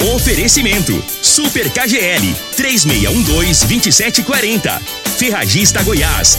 Oferecimento: Super KGL 3612-2740. Ferragista Goiás,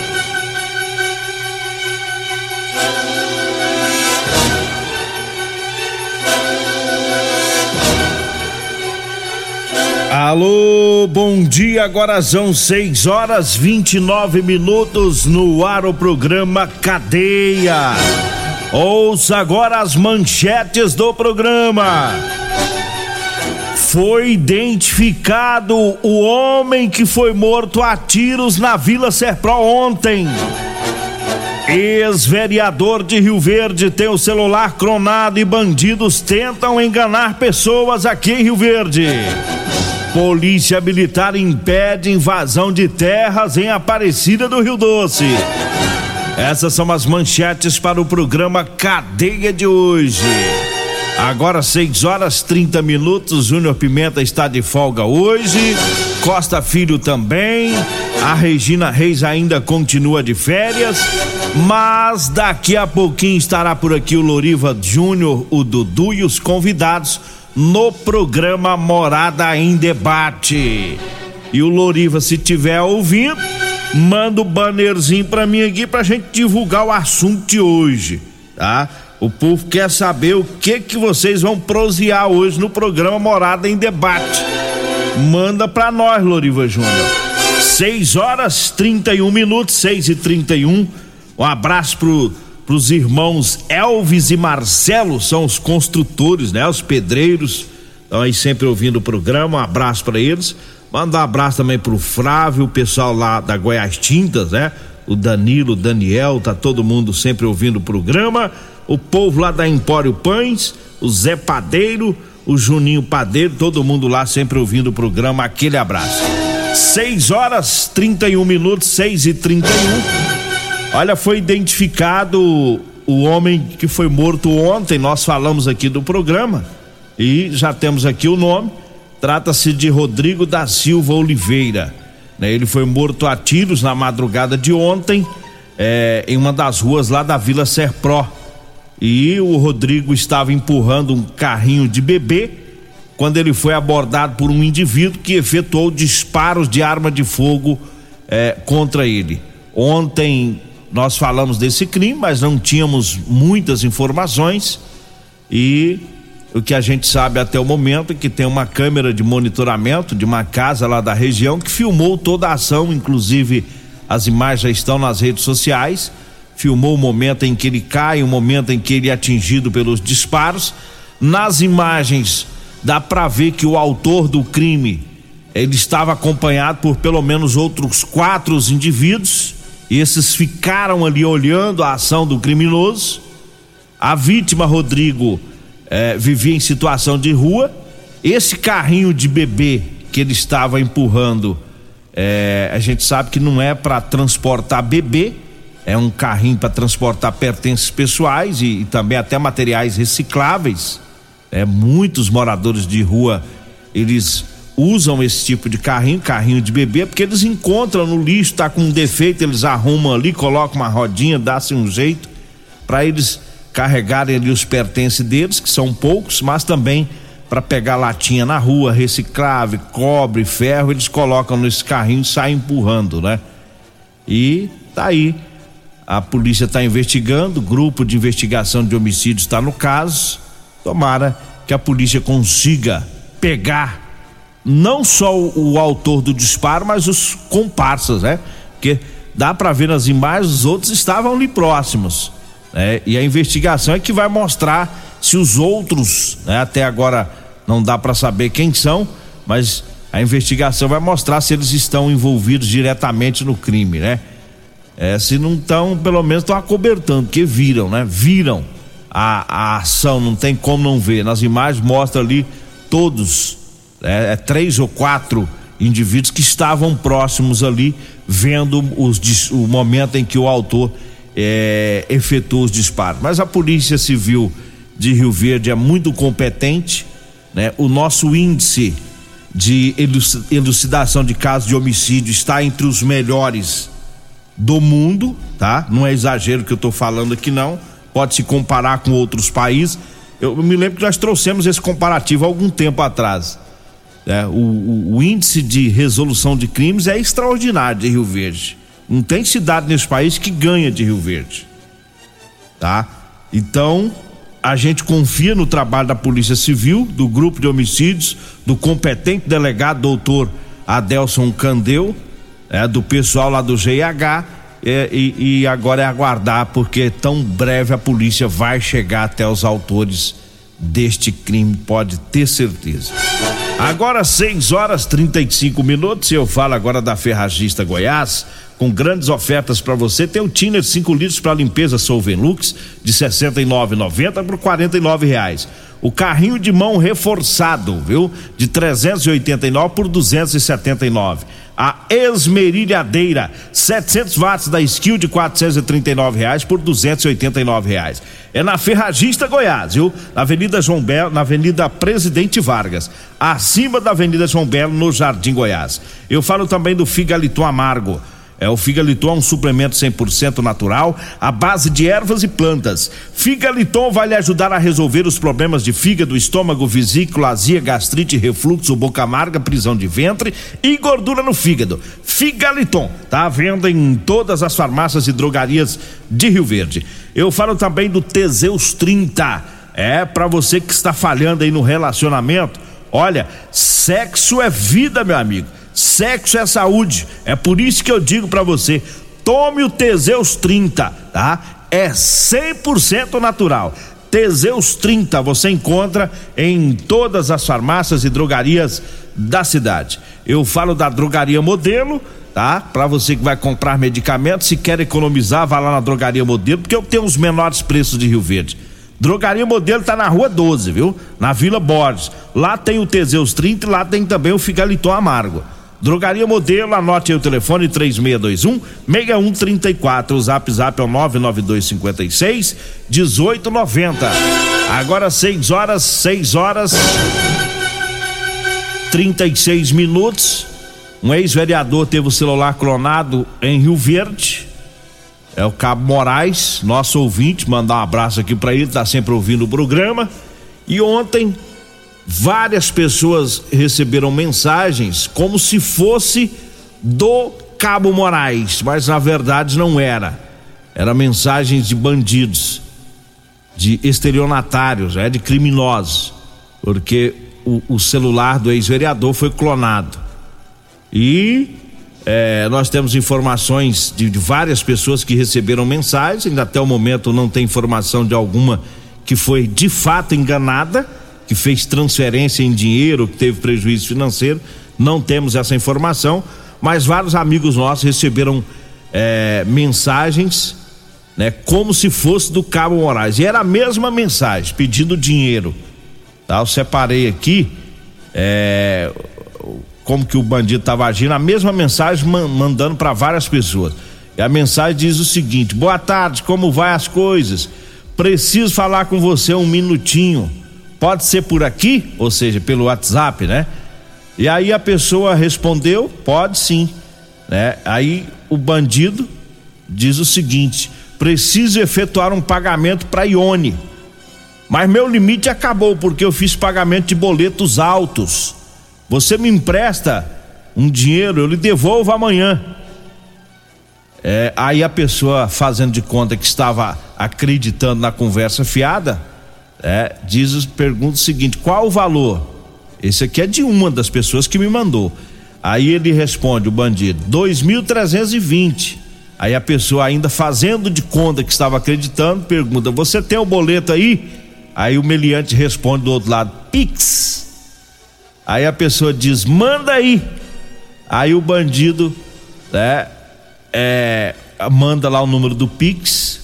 Alô, bom dia. Agora são 6 horas 29 minutos no ar o programa Cadeia. Ouça agora as manchetes do programa. Foi identificado o homem que foi morto a tiros na Vila Serpro ontem. Ex-vereador de Rio Verde tem o celular cronado e bandidos tentam enganar pessoas aqui em Rio Verde. Polícia Militar impede invasão de terras em Aparecida do Rio Doce. Essas são as manchetes para o programa Cadeia de hoje. Agora 6 horas 30 minutos. Júnior Pimenta está de folga hoje. Costa Filho também. A Regina Reis ainda continua de férias. Mas daqui a pouquinho estará por aqui o Loriva Júnior, o Dudu e os convidados no programa Morada em Debate. E o Loriva, se tiver ouvindo, manda o bannerzinho pra mim aqui pra gente divulgar o assunto de hoje, tá? O povo quer saber o que que vocês vão prosear hoje no programa Morada em Debate. Manda pra nós, Loriva Júnior. 6 horas 31 minutos, 6 e 31 Um abraço pro para os irmãos Elvis e Marcelo, são os construtores, né? Os pedreiros, estão aí sempre ouvindo o programa, um abraço para eles. Manda um abraço também pro Flávio, o pessoal lá da Goiás Tintas, né? O Danilo, o Daniel, tá todo mundo sempre ouvindo o programa. O povo lá da Empório Pães, o Zé Padeiro, o Juninho Padeiro, todo mundo lá sempre ouvindo o programa. Aquele abraço. 6 horas 31 minutos, 6 e 31 Olha, foi identificado o homem que foi morto ontem. Nós falamos aqui do programa e já temos aqui o nome. Trata-se de Rodrigo da Silva Oliveira. Né? Ele foi morto a tiros na madrugada de ontem é, em uma das ruas lá da Vila Serpro. E o Rodrigo estava empurrando um carrinho de bebê quando ele foi abordado por um indivíduo que efetuou disparos de arma de fogo é, contra ele. Ontem nós falamos desse crime, mas não tínhamos muitas informações e o que a gente sabe até o momento é que tem uma câmera de monitoramento de uma casa lá da região que filmou toda a ação, inclusive as imagens já estão nas redes sociais. Filmou o momento em que ele cai, o momento em que ele é atingido pelos disparos. Nas imagens dá para ver que o autor do crime ele estava acompanhado por pelo menos outros quatro indivíduos esses ficaram ali olhando a ação do criminoso. A vítima, Rodrigo, eh, vivia em situação de rua. Esse carrinho de bebê que ele estava empurrando, eh, a gente sabe que não é para transportar bebê, é um carrinho para transportar pertences pessoais e, e, também até materiais recicláveis. É, muitos moradores de rua eles usam esse tipo de carrinho, carrinho de bebê, porque eles encontram no lixo, tá com um defeito, eles arrumam ali, colocam uma rodinha, dá-se um jeito para eles carregarem ali os pertences deles, que são poucos, mas também para pegar latinha na rua, reciclável, cobre, ferro, eles colocam nesse carrinho e saem empurrando, né? E tá aí. A polícia está investigando, grupo de investigação de homicídios está no caso. Tomara que a polícia consiga pegar não só o, o, autor do disparo, mas os comparsas, né? Porque dá para ver nas imagens, os outros estavam ali próximos. né? E a investigação é que vai mostrar se os outros, né? Até agora não dá para saber quem são, mas a investigação vai mostrar se eles estão envolvidos diretamente no crime, né? É, se não estão, pelo menos estão acobertando, porque viram, né? Viram a, a ação, não tem como não ver. Nas imagens mostra ali todos, é, é três ou quatro indivíduos que estavam próximos ali, vendo os, o momento em que o autor é, efetuou os disparos. Mas a Polícia Civil de Rio Verde é muito competente, né? O nosso índice de elucidação de casos de homicídio está entre os melhores do mundo, tá? Não é exagero que eu estou falando aqui não. Pode se comparar com outros países. Eu me lembro que nós trouxemos esse comparativo há algum tempo atrás. É, o, o, o, índice de resolução de crimes é extraordinário de Rio Verde. Não tem cidade nesse país que ganha de Rio Verde. Tá? Então, a gente confia no trabalho da Polícia Civil, do grupo de homicídios, do competente delegado doutor Adelson Candeu, é, do pessoal lá do GIH. É, e, e agora é aguardar, porque tão breve a polícia vai chegar até os autores deste crime, pode ter certeza. Agora 6 horas 35 minutos, eu falo agora da Ferragista Goiás, com grandes ofertas para você. Tem o Tiner 5 litros para limpeza Solvenlux de 69,90 por 49 reais. O carrinho de mão reforçado, viu? De 389 por 279 a esmerilhadeira 700 watts da Skill de 439 reais por 289 reais. É na Ferragista Goiás, viu? Na Avenida João Belo, na Avenida Presidente Vargas, acima da Avenida João Belo, no Jardim Goiás. Eu falo também do Figaliton Amargo é o Figaliton, um suplemento 100% natural, à base de ervas e plantas. Figaliton vai lhe ajudar a resolver os problemas de fígado, estômago, vesícula, azia, gastrite, refluxo, boca amarga, prisão de ventre e gordura no fígado. Figaliton, tá à venda em todas as farmácias e drogarias de Rio Verde. Eu falo também do Teseus 30. É para você que está falhando aí no relacionamento. Olha, sexo é vida, meu amigo. Sexo é saúde. É por isso que eu digo para você: tome o Teseus 30, tá? É 100% natural. Teseus 30 você encontra em todas as farmácias e drogarias da cidade. Eu falo da drogaria modelo, tá? Para você que vai comprar medicamentos, se quer economizar, vá lá na drogaria modelo, porque eu tenho os menores preços de Rio Verde. Drogaria Modelo tá na rua 12, viu? Na Vila Borges. Lá tem o Teseus 30 e lá tem também o Figaliton Amargo. Drogaria Modelo, anote aí o telefone 3621 6134. O zap zap é o 99256 1890. Agora 6 horas, 6 horas 36 minutos. Um ex-vereador teve o celular clonado em Rio Verde. É o Cabo Moraes, nosso ouvinte, mandar um abraço aqui para ele, tá sempre ouvindo o programa. E ontem várias pessoas receberam mensagens como se fosse do Cabo Moraes, mas na verdade não era. Era mensagens de bandidos, de estelionatários, é de criminosos, porque o, o celular do ex-vereador foi clonado. E é, nós temos informações de, de, várias pessoas que receberam mensagens, ainda até o momento não tem informação de alguma que foi de fato enganada que fez transferência em dinheiro, que teve prejuízo financeiro. Não temos essa informação, mas vários amigos nossos receberam é, mensagens, né, como se fosse do Cabo Moraes. E era a mesma mensagem, pedindo dinheiro. Tá? Eu separei aqui é, como que o bandido estava agindo, a mesma mensagem mandando para várias pessoas. E a mensagem diz o seguinte: Boa tarde, como vai as coisas? Preciso falar com você um minutinho. Pode ser por aqui, ou seja, pelo WhatsApp, né? E aí a pessoa respondeu: pode sim. Né? Aí o bandido diz o seguinte: preciso efetuar um pagamento para Ione. Mas meu limite acabou porque eu fiz pagamento de boletos altos. Você me empresta um dinheiro, eu lhe devolvo amanhã. É, aí a pessoa fazendo de conta que estava acreditando na conversa fiada, é, diz, pergunta o seguinte: qual o valor? Esse aqui é de uma das pessoas que me mandou. Aí ele responde, o bandido, 2.320. Aí a pessoa ainda fazendo de conta que estava acreditando, pergunta: "Você tem o boleto aí?" Aí o meliante responde do outro lado: "Pix". Aí a pessoa diz: "Manda aí". Aí o bandido, né, é, manda lá o número do Pix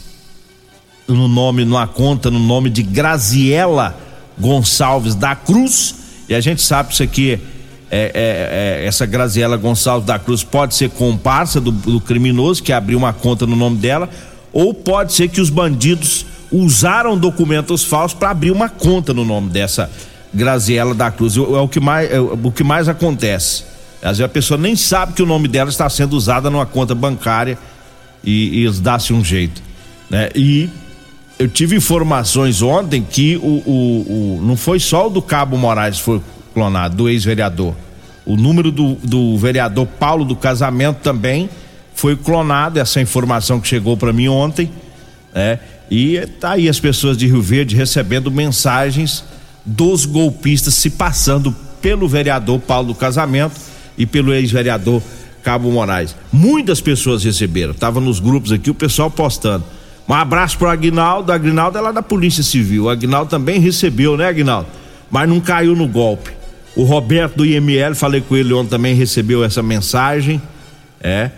no nome, numa conta no nome de Graziela Gonçalves da Cruz. E a gente sabe isso aqui é, é, é, essa Graziela Gonçalves da Cruz pode ser comparsa do, do, criminoso que abriu uma conta no nome dela, ou pode ser que os bandidos usaram documentos falsos para abrir uma conta no nome dessa Graziela da Cruz. É, o que mais, é o que mais acontece. Às vezes a pessoa nem sabe que o nome dela está sendo usada numa conta bancária e, e dão-se um jeito. Né? E eu tive informações ontem que o, o, o, não foi só o do Cabo Moraes foi clonado, do ex-vereador. O número do, do vereador Paulo do Casamento também foi clonado, essa informação que chegou para mim ontem, né? E tá aí as pessoas de Rio Verde recebendo mensagens dos golpistas se passando pelo vereador Paulo do Casamento e pelo ex-vereador Cabo Moraes. Muitas pessoas receberam, tava nos grupos aqui o pessoal postando. Um abraço pro Aguinaldo, Aguinaldo é lá da Polícia Civil. O Aguinaldo também recebeu, né, Aguinaldo? Mas não caiu no golpe. O Roberto do IML, falei com ele ontem também, recebeu essa mensagem. É,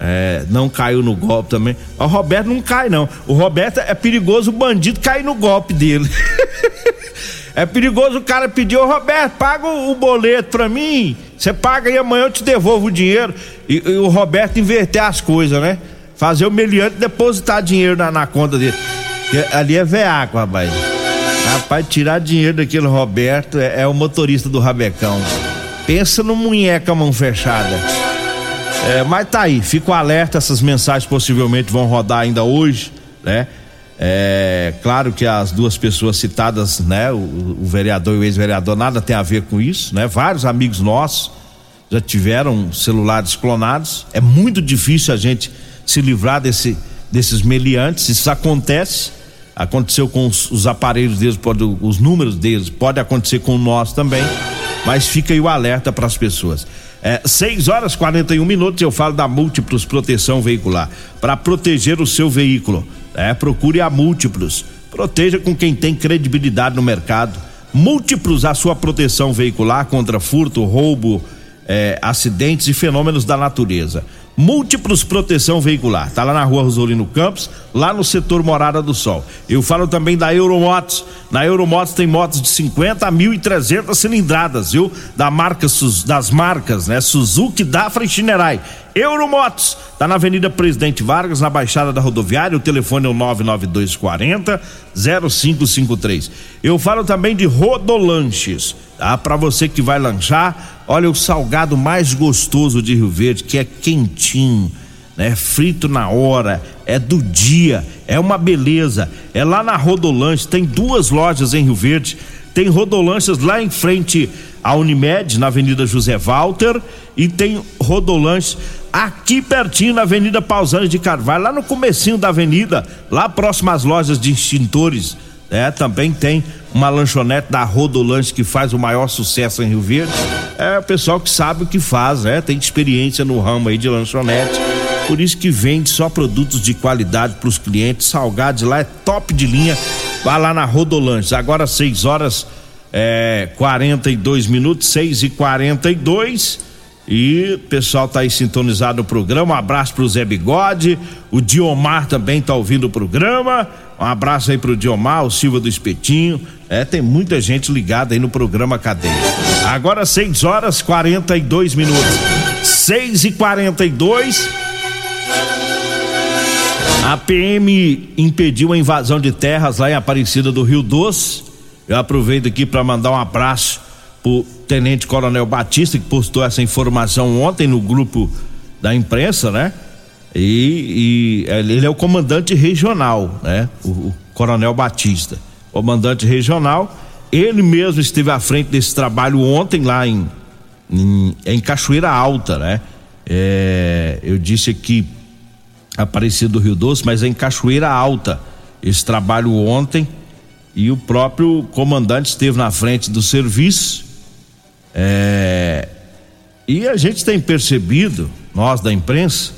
é, não caiu no golpe também. O Roberto não cai, não. O Roberto é perigoso o bandido cair no golpe dele. é perigoso o cara pedir, ô Roberto, paga o boleto pra mim. Você paga e amanhã eu te devolvo o dinheiro. E, e o Roberto inverter as coisas, né? Fazer o meliante depositar dinheiro na, na conta dele. ali é veaco, rapaz. Rapaz, tirar dinheiro daquele Roberto é, é o motorista do Rabecão. Pensa no munheca mão fechada. É, mas tá aí, fico alerta, essas mensagens possivelmente vão rodar ainda hoje, né? É, claro que as duas pessoas citadas, né, o, o vereador e o ex-vereador, nada tem a ver com isso, né? Vários amigos nossos já tiveram celulares clonados. É muito difícil a gente se livrar desse, desses meliantes. Isso acontece, aconteceu com os, os aparelhos deles, pode, os números deles, pode acontecer com nós também, mas fica aí o alerta para as pessoas. É, 6 horas 41 minutos eu falo da Múltiplos Proteção Veicular. Para proteger o seu veículo, é, procure a Múltiplos. Proteja com quem tem credibilidade no mercado. Múltiplos a sua proteção veicular contra furto, roubo, é, acidentes e fenômenos da natureza. Múltiplos Proteção Veicular. Tá lá na rua Rosolino Campos, lá no setor Morada do Sol. Eu falo também da Euromotos. Na Euromotos tem motos de 50 a 1.300 cilindradas, viu? Da marca, das marcas, né? Suzuki, Dafra e Chinerai. Euromotos, tá na Avenida Presidente Vargas, na Baixada da Rodoviária, o telefone é o 99240 0553. Eu falo também de Rodolanches, tá? Para você que vai lanchar, olha o salgado mais gostoso de Rio Verde, que é quentinho, né? Frito na hora, é do dia, é uma beleza. É lá na Rodolanches, tem duas lojas em Rio Verde, tem Rodolanches lá em frente à Unimed, na Avenida José Walter, e tem Rodolanches aqui pertinho na Avenida Pausanes de Carvalho, lá no comecinho da avenida, lá próximo às lojas de extintores, é, também tem uma lanchonete da Rodolanche que faz o maior sucesso em Rio Verde. É o pessoal que sabe o que faz, é, tem experiência no ramo aí de lanchonete. Por isso que vende só produtos de qualidade para os clientes. Salgados lá é top de linha. Vá lá na Rodolanches. Agora 6 horas é, 42 minutos, 6 e 42 e o pessoal tá aí sintonizado no programa. Um abraço pro Zé Bigode. O Diomar também tá ouvindo o programa. Um abraço aí pro Diomar, o Silva do Espetinho. É, tem muita gente ligada aí no programa Cadeia. Agora 6 horas 42 minutos. 6 e 42 A PM impediu a invasão de terras lá em Aparecida do Rio Doce. Eu aproveito aqui para mandar um abraço o Tenente Coronel Batista, que postou essa informação ontem no grupo da imprensa, né? E, e ele é o comandante regional, né? O, o, Coronel Batista, comandante regional. Ele mesmo esteve à frente desse trabalho ontem lá em, em, em Cachoeira Alta, né? É, eu disse aqui Aparecido do Rio Doce, mas é em Cachoeira Alta. Esse trabalho ontem e o próprio comandante esteve na frente do serviço é, e a gente tem percebido, nós da imprensa,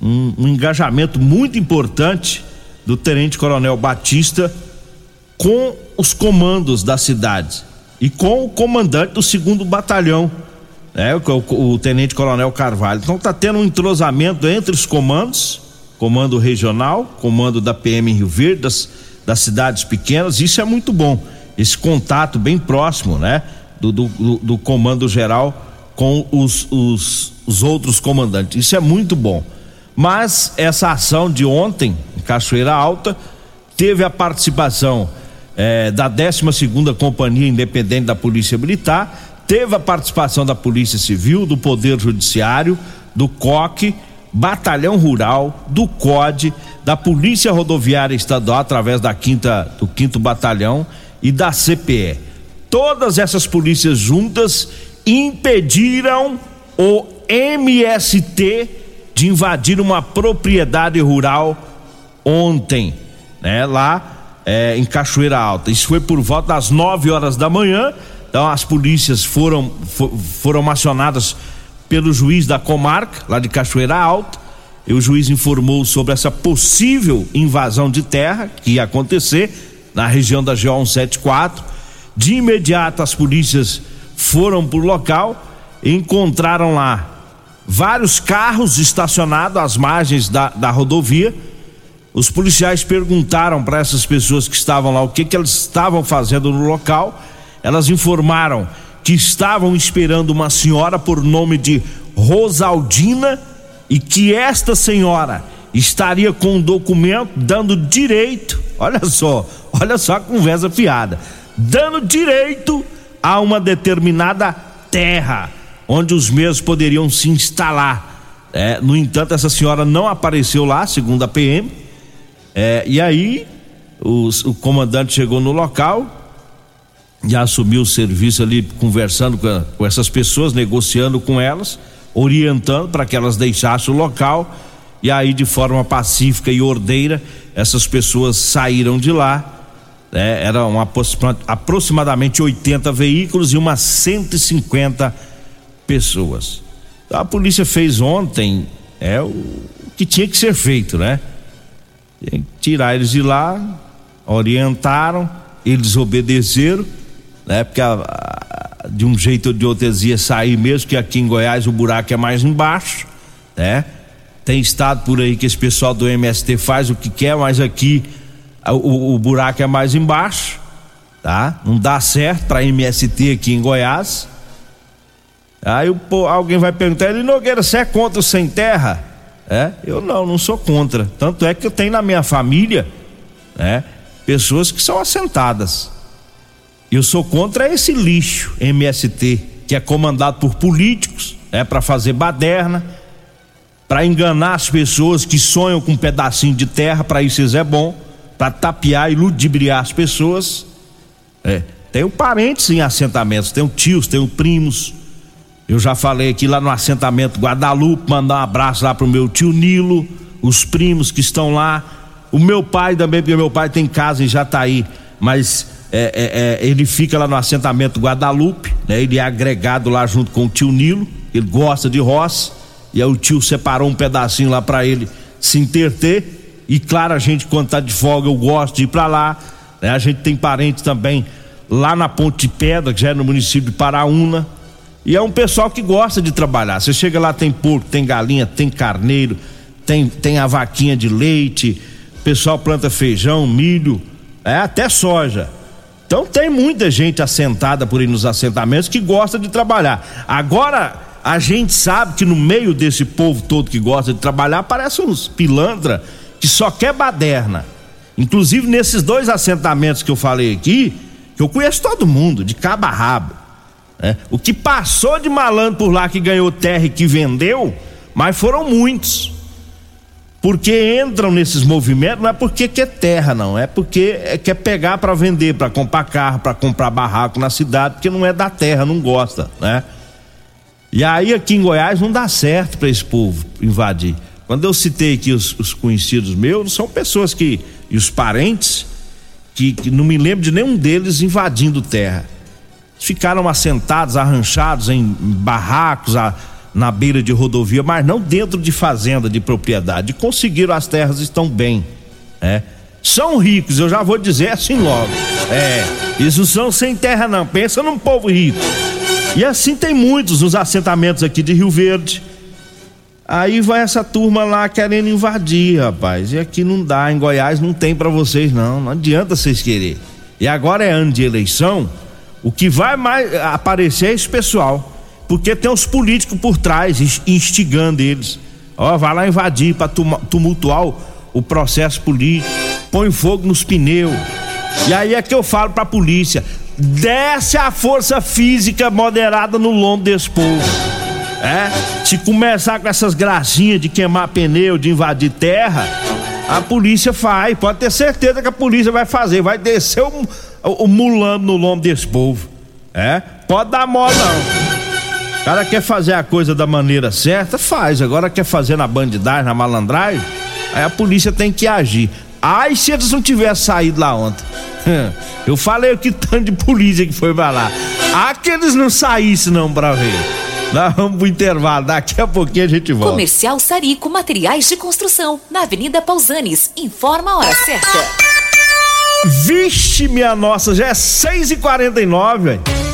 um, um engajamento muito importante do Tenente Coronel Batista com os comandos da cidade e com o comandante do segundo batalhão, né, o, o Tenente Coronel Carvalho. Então está tendo um entrosamento entre os comandos, comando regional, comando da PM Rio Verde, das, das cidades pequenas. Isso é muito bom. Esse contato bem próximo, né, do, do, do comando geral com os, os, os outros comandantes. Isso é muito bom. Mas essa ação de ontem, em Cachoeira Alta, teve a participação eh, da 12 Companhia Independente da Polícia Militar, teve a participação da Polícia Civil, do Poder Judiciário, do COC, Batalhão Rural, do COD, da Polícia Rodoviária Estadual, através da quinta, do 5 Batalhão e da CPE. Todas essas polícias juntas impediram o MST de invadir uma propriedade rural ontem, né? Lá é, em Cachoeira Alta. Isso foi por volta das 9 horas da manhã. Então as polícias foram for, foram acionadas pelo juiz da comarca, lá de Cachoeira Alta. E o juiz informou sobre essa possível invasão de terra que ia acontecer na região da GO 174. De imediato as polícias foram para o local encontraram lá vários carros estacionados às margens da, da rodovia. Os policiais perguntaram para essas pessoas que estavam lá o que, que elas estavam fazendo no local. Elas informaram que estavam esperando uma senhora por nome de Rosaldina e que esta senhora estaria com um documento dando direito, olha só, olha só a conversa fiada, dando direito a uma determinada terra onde os mesmos poderiam se instalar. É, no entanto, essa senhora não apareceu lá, segundo a PM. É, e aí, os, o comandante chegou no local, já assumiu o serviço ali, conversando com, a, com essas pessoas, negociando com elas, orientando para que elas deixassem o local. E aí, de forma pacífica e ordeira, essas pessoas saíram de lá é, eram aproximadamente 80 veículos e umas 150 pessoas. A polícia fez ontem é o que tinha que ser feito, né? Tirar eles de lá, orientaram, eles obedeceram, né? Porque a, a, de um jeito ou de outro eles iam sair mesmo, que aqui em Goiás o buraco é mais embaixo, né? Tem estado por aí que esse pessoal do MST faz o que quer, mas aqui o, o buraco é mais embaixo, tá? Não dá certo para MST aqui em Goiás. Aí o, alguém vai perguntar, ele Nogueira, você é contra o sem terra? É? Eu não, não sou contra. Tanto é que eu tenho na minha família, né? Pessoas que são assentadas. Eu sou contra esse lixo MST, que é comandado por políticos, é né? para fazer baderna, para enganar as pessoas que sonham com um pedacinho de terra, para isso é bom para tapear e ludibriar as pessoas. É, tenho parentes em assentamentos, tenho tios, tenho primos. Eu já falei aqui lá no assentamento Guadalupe, mandar um abraço lá pro meu tio Nilo, os primos que estão lá. O meu pai também, porque meu pai tem casa em Jataí, mas é, é, é, ele fica lá no assentamento Guadalupe, né? Ele é agregado lá junto com o tio Nilo, ele gosta de roça, e aí o tio separou um pedacinho lá para ele se interter e claro, a gente quando tá de folga eu gosto de ir para lá. Né? A gente tem parente também lá na Ponte Pedra, que já é no município de Paraúna. E é um pessoal que gosta de trabalhar. Você chega lá, tem porco, tem galinha, tem carneiro, tem, tem a vaquinha de leite, pessoal planta feijão, milho, é, até soja. Então tem muita gente assentada por aí nos assentamentos que gosta de trabalhar. Agora, a gente sabe que no meio desse povo todo que gosta de trabalhar, aparece uns pilantra que só quer baderna. Inclusive nesses dois assentamentos que eu falei aqui, que eu conheço todo mundo, de cabo a rabo. Né? O que passou de malandro por lá que ganhou terra e que vendeu, mas foram muitos. Porque entram nesses movimentos, não é porque quer terra, não, é porque quer pegar para vender, para comprar carro, para comprar barraco na cidade, porque não é da terra, não gosta, né? E aí aqui em Goiás não dá certo para esse povo invadir. Quando eu citei aqui os, os conhecidos meus, são pessoas que. e os parentes, que, que, não me lembro de nenhum deles invadindo terra. Ficaram assentados, arranchados em barracos, a, na beira de rodovia, mas não dentro de fazenda de propriedade. Conseguiram as terras, estão bem. É. São ricos, eu já vou dizer assim logo. É, isso são sem terra não, pensa num povo rico. E assim tem muitos nos assentamentos aqui de Rio Verde. Aí vai essa turma lá querendo invadir, rapaz. E aqui não dá, em Goiás não tem para vocês não, não adianta vocês querer. E agora é ano de eleição, o que vai mais aparecer é esse pessoal porque tem os políticos por trás instigando eles. Ó, vai lá invadir para tumultuar o, processo político, põe fogo nos pneus. E aí é que eu falo pra polícia: desce a força física moderada no lombo desse povo. É? Se começar com essas gracinhas de queimar pneu, de invadir terra, a polícia faz. Pode ter certeza que a polícia vai fazer, vai descer o, o, o mulando no lombo desse povo. É? Pode dar mole não. O cara quer fazer a coisa da maneira certa, faz. Agora quer fazer na bandidagem, na malandragem, aí a polícia tem que agir. Ai, se eles não tivessem saído lá ontem. Eu falei o que tanto de polícia que foi pra lá. Ah, que eles não saíssem não pra ver. Nós vamos pro intervalo, daqui a pouquinho a gente volta. Comercial Sarico Materiais de Construção, na Avenida Pausanes. Informa a hora certa. Vixe, minha nossa, já é 6h49, velho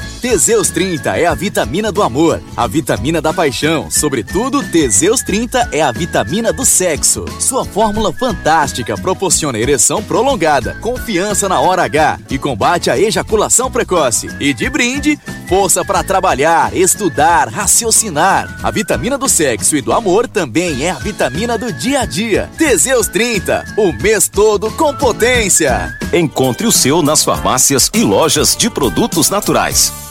Teseus 30 é a vitamina do amor, a vitamina da paixão. Sobretudo, Teseus 30 é a vitamina do sexo. Sua fórmula fantástica proporciona ereção prolongada, confiança na hora H e combate a ejaculação precoce. E de brinde, força para trabalhar, estudar, raciocinar. A vitamina do sexo e do amor também é a vitamina do dia a dia. Teseus 30, o mês todo com potência. Encontre o seu nas farmácias e lojas de produtos naturais.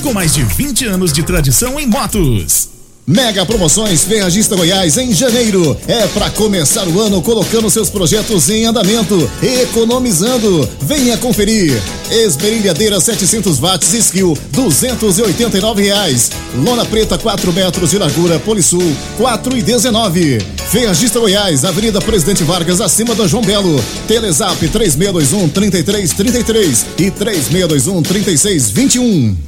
com mais de 20 anos de tradição em motos. Mega Promoções Ferragista Goiás em janeiro. É para começar o ano colocando seus projetos em andamento, economizando. Venha conferir. Esmerilhadeira 700 watts Skill, 289 reais. Lona preta 4 metros de largura Polisul, 4 e 19. Ferragista Goiás, Avenida Presidente Vargas, acima da João Belo. Telezap 3621 3333 e 3621 3621.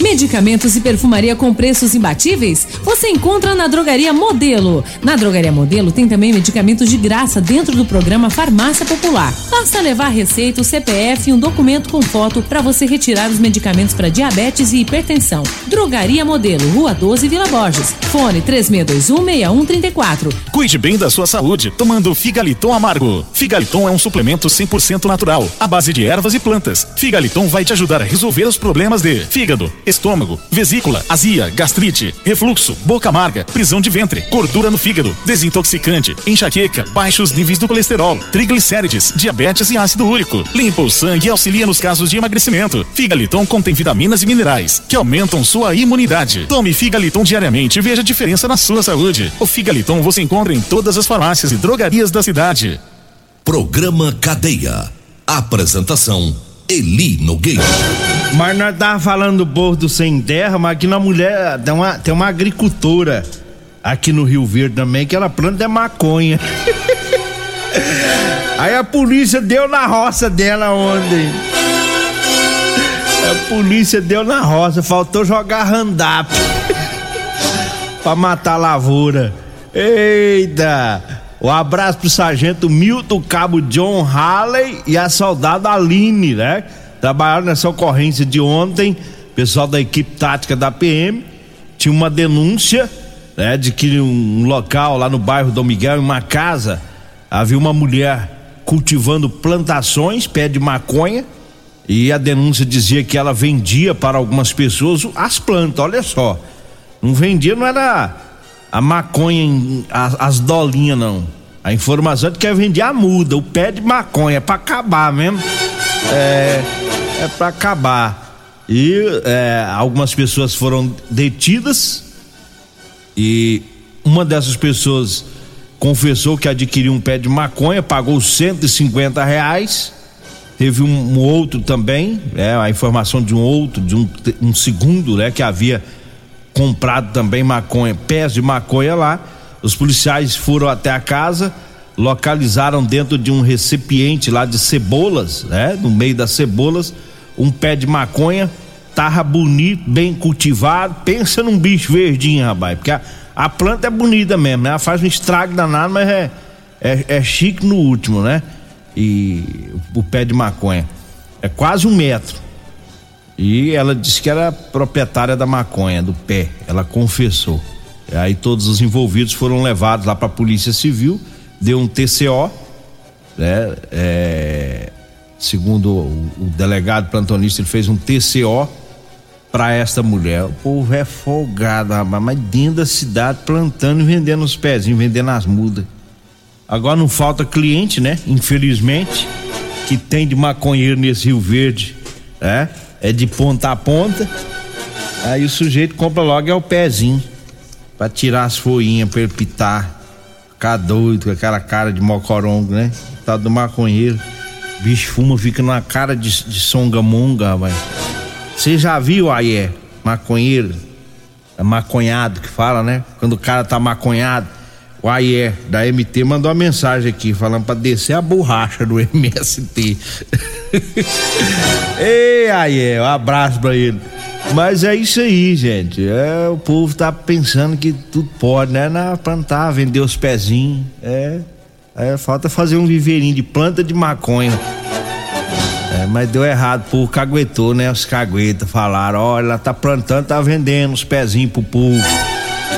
Medicamentos e perfumaria com preços imbatíveis? Você encontra na Drogaria Modelo. Na Drogaria Modelo tem também medicamentos de graça dentro do programa Farmácia Popular. Basta levar receita, o CPF e um documento com foto para você retirar os medicamentos para diabetes e hipertensão. Drogaria Modelo, Rua 12, Vila Borges. Fone 36216134. Cuide bem da sua saúde tomando Figaliton Amargo. Figaliton é um suplemento 100% natural, à base de ervas e plantas. Figaliton vai te ajudar a resolver os problemas de fígado, estômago, vesícula, azia, gastrite, refluxo, boca amarga, prisão de ventre, gordura no fígado, desintoxicante, enxaqueca, baixos níveis do colesterol, triglicérides, diabetes e ácido úrico. Limpa o sangue e auxilia nos casos de emagrecimento. Figaliton contém vitaminas e minerais que aumentam sua imunidade. Tome Figaliton diariamente e veja a diferença na sua saúde. O Figaliton você encontra em todas as farmácias e drogarias da cidade. Programa Cadeia. Apresentação Eli Nogueira. Mas nós tava falando do povo do sem terra, mas aqui na mulher tem uma, tem uma agricultora aqui no Rio Verde também, que ela planta é maconha. Aí a polícia deu na roça dela ontem. A polícia deu na roça, faltou jogar handap pra matar a lavoura. Eita! Um abraço pro sargento Milton Cabo John Halley e a soldada Aline, né? Trabalharam nessa ocorrência de ontem, pessoal da equipe tática da PM tinha uma denúncia, né, de que um local lá no bairro Dom Miguel, em uma casa, havia uma mulher cultivando plantações, pé de maconha, e a denúncia dizia que ela vendia para algumas pessoas as plantas, olha só. Não vendia, não era a maconha, as, as dolinhas, não. A informação é que quer vender a muda, o pé de maconha, é pra acabar mesmo. É, é pra acabar. E é, algumas pessoas foram detidas e uma dessas pessoas confessou que adquiriu um pé de maconha, pagou 150 reais. Teve um, um outro também, é, a informação de um outro, de um, um segundo, né, que havia comprado também maconha, pés de maconha lá. Os policiais foram até a casa, localizaram dentro de um recipiente lá de cebolas, né? No meio das cebolas, um pé de maconha, tarra bonito, bem cultivado. Pensa num bicho verdinho, rapaz, porque a, a planta é bonita mesmo, né? Ela faz um estrago danado, mas é, é, é chique no último, né? E o pé de maconha. É quase um metro. E ela disse que era proprietária da maconha, do pé. Ela confessou. Aí todos os envolvidos foram levados lá para a Polícia Civil, deu um TCO, né? É, segundo o, o, delegado plantonista, ele fez um TCO para esta mulher. O povo é folgado, rapaz, mas dentro da cidade plantando e vendendo os pezinhos, vendendo as mudas. Agora não falta cliente, né? Infelizmente, que tem de maconheiro nesse Rio Verde, né? é de ponta a ponta. Aí o sujeito compra logo é o pezinho. Pra tirar as folhinhas, pra ele pitar. Ficar doido com aquela cara de mocorongo, né? Tá do maconheiro. Bicho fuma, fica numa cara de, de songamonga, vai. Você já viu aí, é? Maconheiro? É maconhado que fala, né? Quando o cara tá maconhado. O AIE da MT mandou uma mensagem aqui falando para descer a borracha do MST. Ei, AIE, um abraço pra ele. Mas é isso aí, gente. É, o povo tá pensando que tudo pode, né? Na plantar, vender os pezinhos. É, é. Falta fazer um viveirinho de planta de maconha. É, mas deu errado, o povo caguetou, né? Os caguetas falaram: olha, ela tá plantando, tá vendendo os pezinhos pro povo.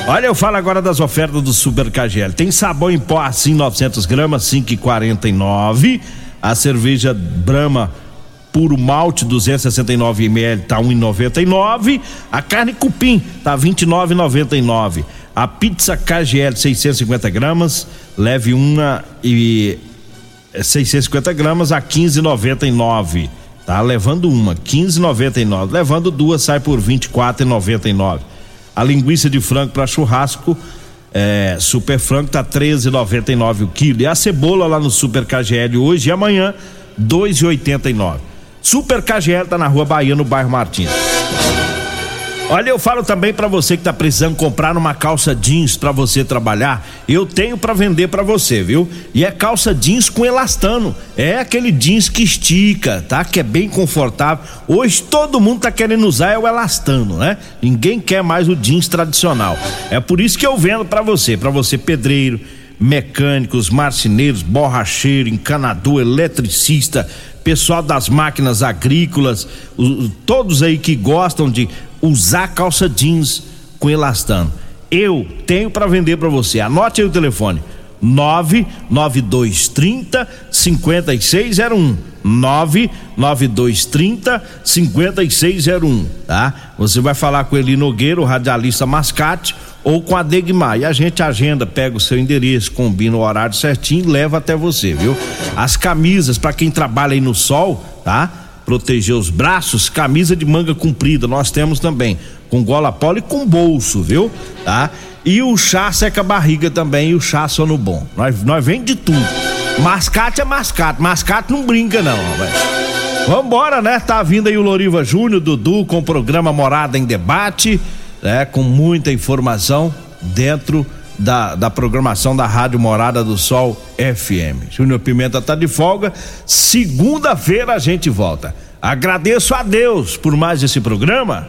Olha, eu falo agora das ofertas do Super KGL. Tem sabão em pó assim 900 gramas, 5,49. A cerveja Brahma puro malte 269 ml tá 1,99. A carne cupim tá 29,99. A pizza KGL 650 gramas, leve uma e 650 gramas a 15,99. Tá levando uma 15,99. Levando duas sai por 24,99. A linguiça de frango para churrasco é, Super Frango tá 13,99 o quilo. E a cebola lá no Super KGL hoje e amanhã 2,89. Super KGL tá na Rua Bahia, no bairro Martins. Olha, eu falo também para você que tá precisando comprar uma calça jeans para você trabalhar, eu tenho para vender para você, viu? E é calça jeans com elastano. É aquele jeans que estica, tá? Que é bem confortável. Hoje todo mundo tá querendo usar é o elastano, né? Ninguém quer mais o jeans tradicional. É por isso que eu vendo para você, para você pedreiro, mecânicos, marceneiros, borracheiro, encanador, eletricista, pessoal das máquinas agrícolas, todos aí que gostam de usar calça jeans com elastano. Eu tenho para vender para você. Anote aí o telefone: 99230 5601. 99230 5601, tá? Você vai falar com Eli Nogueira, o radialista Mascate, ou com a Degmar. E a gente agenda, pega o seu endereço, combina o horário certinho e leva até você, viu? As camisas para quem trabalha aí no sol, tá? Proteger os braços, camisa de manga comprida, nós temos também, com gola polo e com bolso, viu? Tá? E o chá seca barriga também, e o chá sono bom. Nós, nós vem de tudo. Mascate é mascate, mascate não brinca não, velho. Vambora, né? Tá vindo aí o Loriva Júnior, Dudu, com o programa Morada em Debate, né? Com muita informação dentro da, da programação da Rádio Morada do Sol FM. Júnior Pimenta tá de folga. Segunda-feira a gente volta. Agradeço a Deus por mais esse programa.